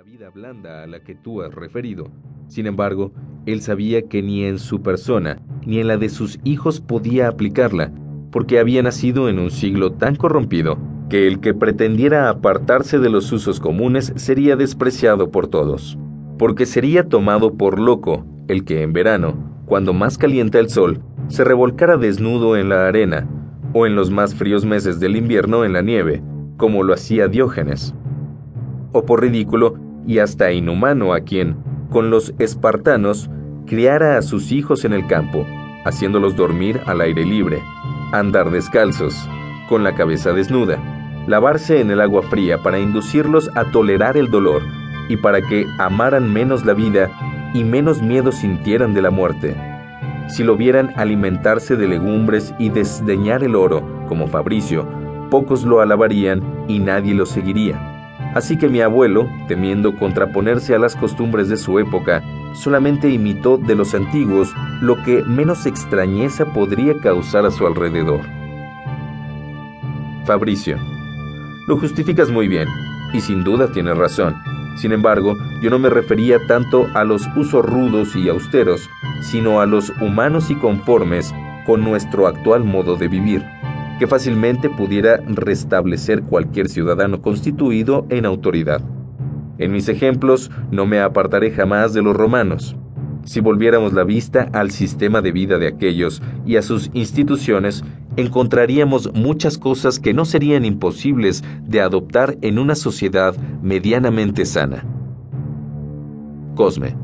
la vida blanda a la que tú has referido. Sin embargo, él sabía que ni en su persona ni en la de sus hijos podía aplicarla, porque había nacido en un siglo tan corrompido que el que pretendiera apartarse de los usos comunes sería despreciado por todos, porque sería tomado por loco el que en verano, cuando más calienta el sol, se revolcara desnudo en la arena, o en los más fríos meses del invierno en la nieve, como lo hacía Diógenes. O por ridículo y hasta inhumano a quien, con los espartanos, criara a sus hijos en el campo, haciéndolos dormir al aire libre, andar descalzos, con la cabeza desnuda, lavarse en el agua fría para inducirlos a tolerar el dolor y para que amaran menos la vida y menos miedo sintieran de la muerte. Si lo vieran alimentarse de legumbres y desdeñar el oro, como Fabricio, pocos lo alabarían y nadie lo seguiría. Así que mi abuelo, temiendo contraponerse a las costumbres de su época, solamente imitó de los antiguos lo que menos extrañeza podría causar a su alrededor. Fabricio, lo justificas muy bien, y sin duda tienes razón. Sin embargo, yo no me refería tanto a los usos rudos y austeros, sino a los humanos y conformes con nuestro actual modo de vivir, que fácilmente pudiera restablecer cualquier ciudadano constituido en autoridad. En mis ejemplos no me apartaré jamás de los romanos. Si volviéramos la vista al sistema de vida de aquellos y a sus instituciones, encontraríamos muchas cosas que no serían imposibles de adoptar en una sociedad medianamente sana. Cosme,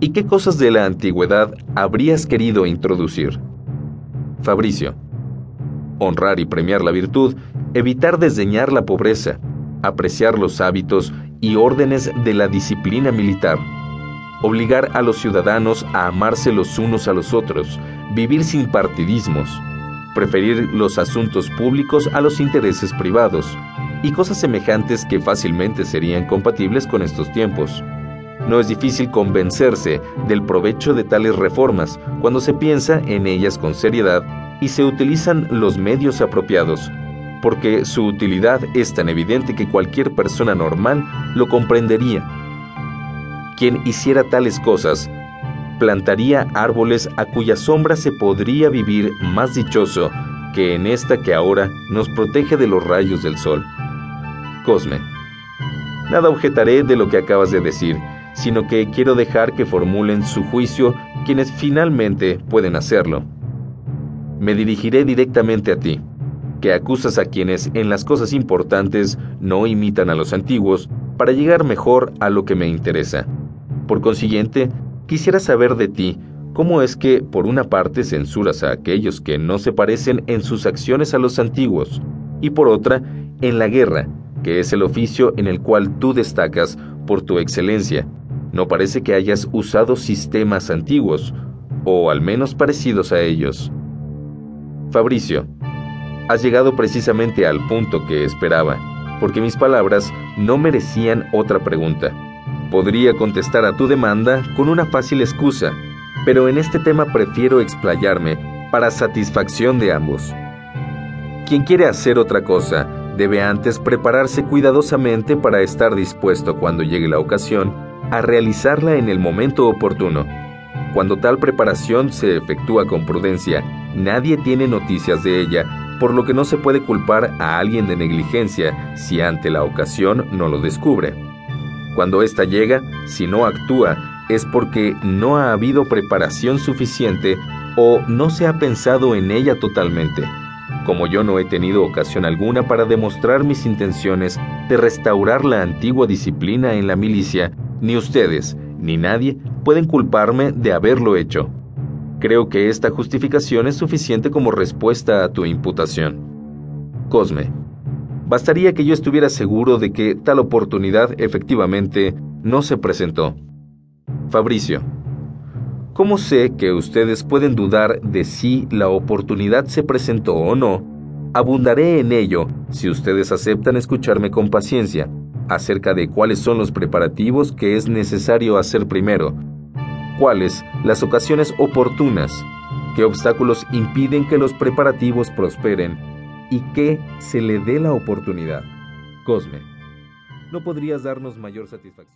¿y qué cosas de la antigüedad habrías querido introducir? Fabricio, honrar y premiar la virtud, evitar desdeñar la pobreza, apreciar los hábitos y órdenes de la disciplina militar, obligar a los ciudadanos a amarse los unos a los otros, vivir sin partidismos, preferir los asuntos públicos a los intereses privados, y cosas semejantes que fácilmente serían compatibles con estos tiempos. No es difícil convencerse del provecho de tales reformas cuando se piensa en ellas con seriedad y se utilizan los medios apropiados, porque su utilidad es tan evidente que cualquier persona normal lo comprendería. Quien hiciera tales cosas plantaría árboles a cuya sombra se podría vivir más dichoso que en esta que ahora nos protege de los rayos del sol. Cosme. Nada objetaré de lo que acabas de decir, sino que quiero dejar que formulen su juicio quienes finalmente pueden hacerlo. Me dirigiré directamente a ti, que acusas a quienes en las cosas importantes no imitan a los antiguos para llegar mejor a lo que me interesa. Por consiguiente, quisiera saber de ti cómo es que, por una parte, censuras a aquellos que no se parecen en sus acciones a los antiguos, y por otra, en la guerra, que es el oficio en el cual tú destacas por tu excelencia. No parece que hayas usado sistemas antiguos, o al menos parecidos a ellos. Fabricio, has llegado precisamente al punto que esperaba, porque mis palabras no merecían otra pregunta. Podría contestar a tu demanda con una fácil excusa, pero en este tema prefiero explayarme para satisfacción de ambos. Quien quiere hacer otra cosa debe antes prepararse cuidadosamente para estar dispuesto cuando llegue la ocasión a realizarla en el momento oportuno. Cuando tal preparación se efectúa con prudencia, nadie tiene noticias de ella, por lo que no se puede culpar a alguien de negligencia si ante la ocasión no lo descubre. Cuando ésta llega, si no actúa, es porque no ha habido preparación suficiente o no se ha pensado en ella totalmente. Como yo no he tenido ocasión alguna para demostrar mis intenciones de restaurar la antigua disciplina en la milicia, ni ustedes, ni nadie pueden culparme de haberlo hecho. Creo que esta justificación es suficiente como respuesta a tu imputación. Cosme, bastaría que yo estuviera seguro de que tal oportunidad efectivamente no se presentó. Fabricio, ¿cómo sé que ustedes pueden dudar de si la oportunidad se presentó o no? Abundaré en ello si ustedes aceptan escucharme con paciencia acerca de cuáles son los preparativos que es necesario hacer primero, cuáles las ocasiones oportunas, qué obstáculos impiden que los preparativos prosperen y que se le dé la oportunidad. Cosme, ¿no podrías darnos mayor satisfacción?